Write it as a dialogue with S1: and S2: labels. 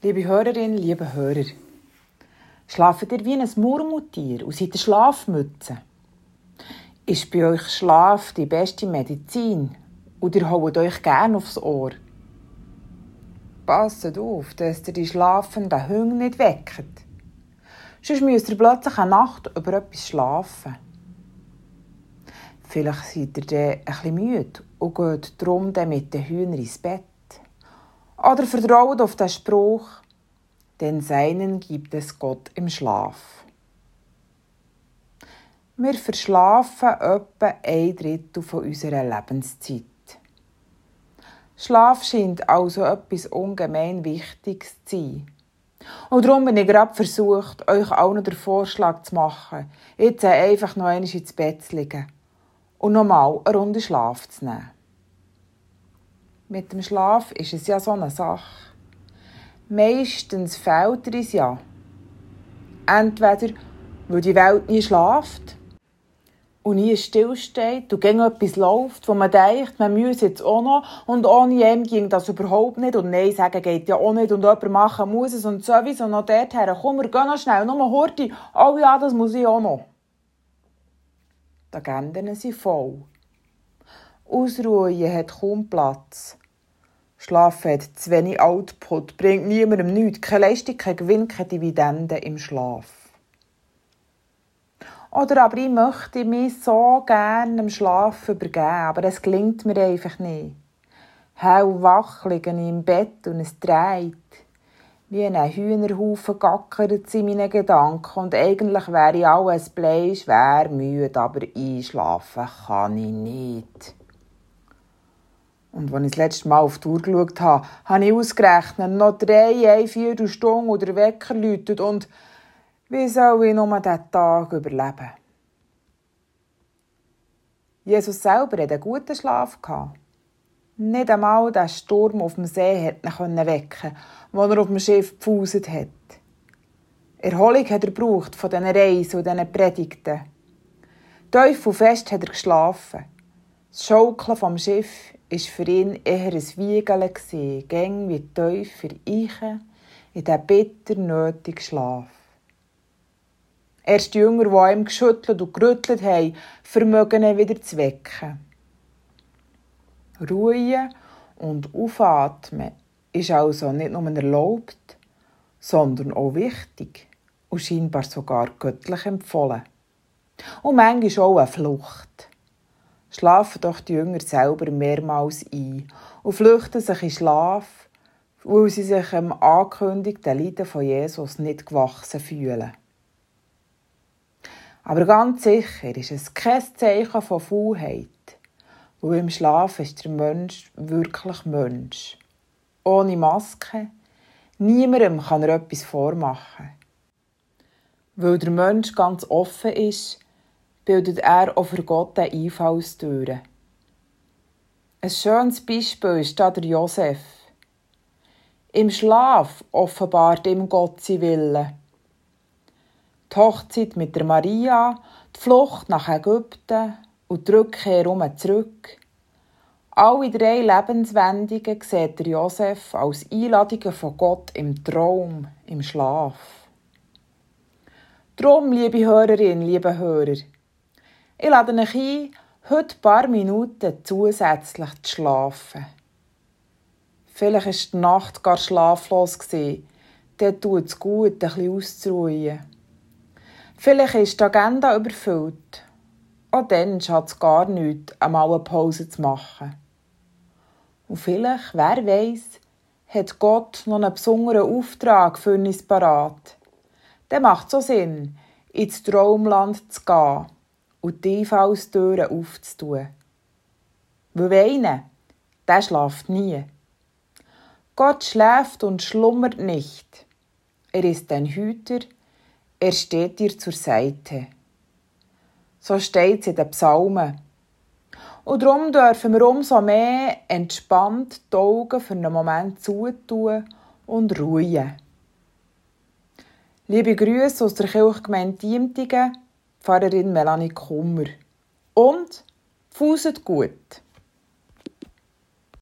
S1: Liebe Hörerinnen, liebe Hörer, schlaft ihr wie ein Murmeltier und seid Schlafmütze? Ist bei euch Schlaf die beste Medizin und ihr holt euch gern aufs Ohr? Passt auf, dass ihr die schlafenden Hunde nicht weckt. Sonst müsst ihr plötzlich eine Nacht über etwas schlafen. Vielleicht seid ihr dann bisschen müde und geht darum mit den Hühnern ins Bett. Oder vertraut auf den Spruch, denn seinen gibt es Gott im Schlaf. Wir verschlafen etwa ein Drittel von unserer Lebenszeit. Schlaf scheint also etwas ungemein Wichtiges zu sein. Und darum bin ich gerade versucht, euch auch noch den Vorschlag zu machen, jetzt einfach noch einmal ins Bett zu liegen und nochmal eine Runde Schlaf zu nehmen. Mit dem Schlaf ist es ja so eine Sache. Meistens fehlt er uns ja. Entweder, weil die Welt nie schlaft und nie stillsteht und gegen etwas läuft, wo man denkt, man müsse jetzt auch noch und ohne ihm ging das überhaupt nicht und Nein sagen geht ja auch nicht und jemand machen muss es und sowieso noch dorthin, komm, wir gehen noch schnell, nur Horti, oh ja, das muss ich auch noch. Die Agenden sind voll. Ausruhen hat kaum Platz. Schlafen hat zu wenig Output, bringt niemandem nichts, keine Leistung, kein Gewinn, keine Dividende im Schlaf. Oder aber ich möchte mich so gerne dem Schlaf übergeben, aber es gelingt mir einfach nicht. Hell wach liege ich im Bett und es dreht. Wie ein Hühnerhaufen gackert in meinen Gedanken und eigentlich wäre ich alles blei schwer müde, aber einschlafen kann ich nicht. Und als ich das letzte Mal auf die Uhr geschaut habe, habe ich ausgerechnet, noch drei, vier Stunden oder Wecker läutet und wie soll ich nur diesen Tag überleben? Jesus selber hatte einen guten Schlaf. Nicht einmal der Sturm auf dem See hat ihn wecken wo er auf dem Schiff gepfuset hat. Erholung hat er gebraucht von diesen Reisen und diesen Predigten. Und fest hat er geschlafen. Das Schaukeln vom Schiff war für ihn eher ein Wiegeln, gäng wie tief für Eichen in diesen bitter nötigen Schlaf. Erst die Jünger, die ihm geschüttelt und gerüttelt haben, vermögen ihn wieder zu wecken. Ruhe und Aufatmen ist also nicht nur erlaubt, sondern auch wichtig und scheinbar sogar göttlich empfohlen. Und manchmal auch eine Flucht. Schlafen doch die Jünger selber mehrmals ein und flüchten sich in Schlaf, weil sie sich dem angekündigten Leiden von Jesus nicht gewachsen fühlen. Aber ganz sicher ist es kein Zeichen von Faulheit, weil im Schlaf ist der Mensch wirklich Mensch. Ohne Maske. Niemandem kann er etwas vormachen. Weil der Mensch ganz offen ist, bildet er auch für Gott eine Einfallstüre. Ein schönes Beispiel ist da der Josef. Im Schlaf offenbart ihm Gott sein Wille. Die Hochzeit mit der Maria, die Flucht nach Ägypten und die Rückkehr um zurück. Alle drei Lebenswendungen sieht Josef als Einladungen von Gott im Traum, im Schlaf. Drum, liebe Hörerinnen, liebe Hörer, ich lade euch ein, heute ein paar Minuten zusätzlich zu schlafen. Vielleicht war die Nacht gar schlaflos. Dann tut es gut, ein bisschen auszuruhen. Vielleicht ist die Agenda überfüllt. Auch dann schadet es gar nichts, einmal eine Pause zu machen. Und vielleicht, wer weiß, hat Gott noch einen besonderen Auftrag für uns parat. Dann macht so Sinn, ins Traumland zu gehen und die Einfallstüren aufzutun. Weil einer, der schlaft nie. Gott schläft und schlummert nicht. Er ist ein Hüter, er steht dir zur Seite. So steht es in den Psalmen. Und darum dürfen wir umso mehr entspannt die Augen für einen Moment zutun und ruhen. Liebe Grüße aus der Kirchgemeinde Diemtigen, Pfarrerin Melanie Kummer. Und fuset gut!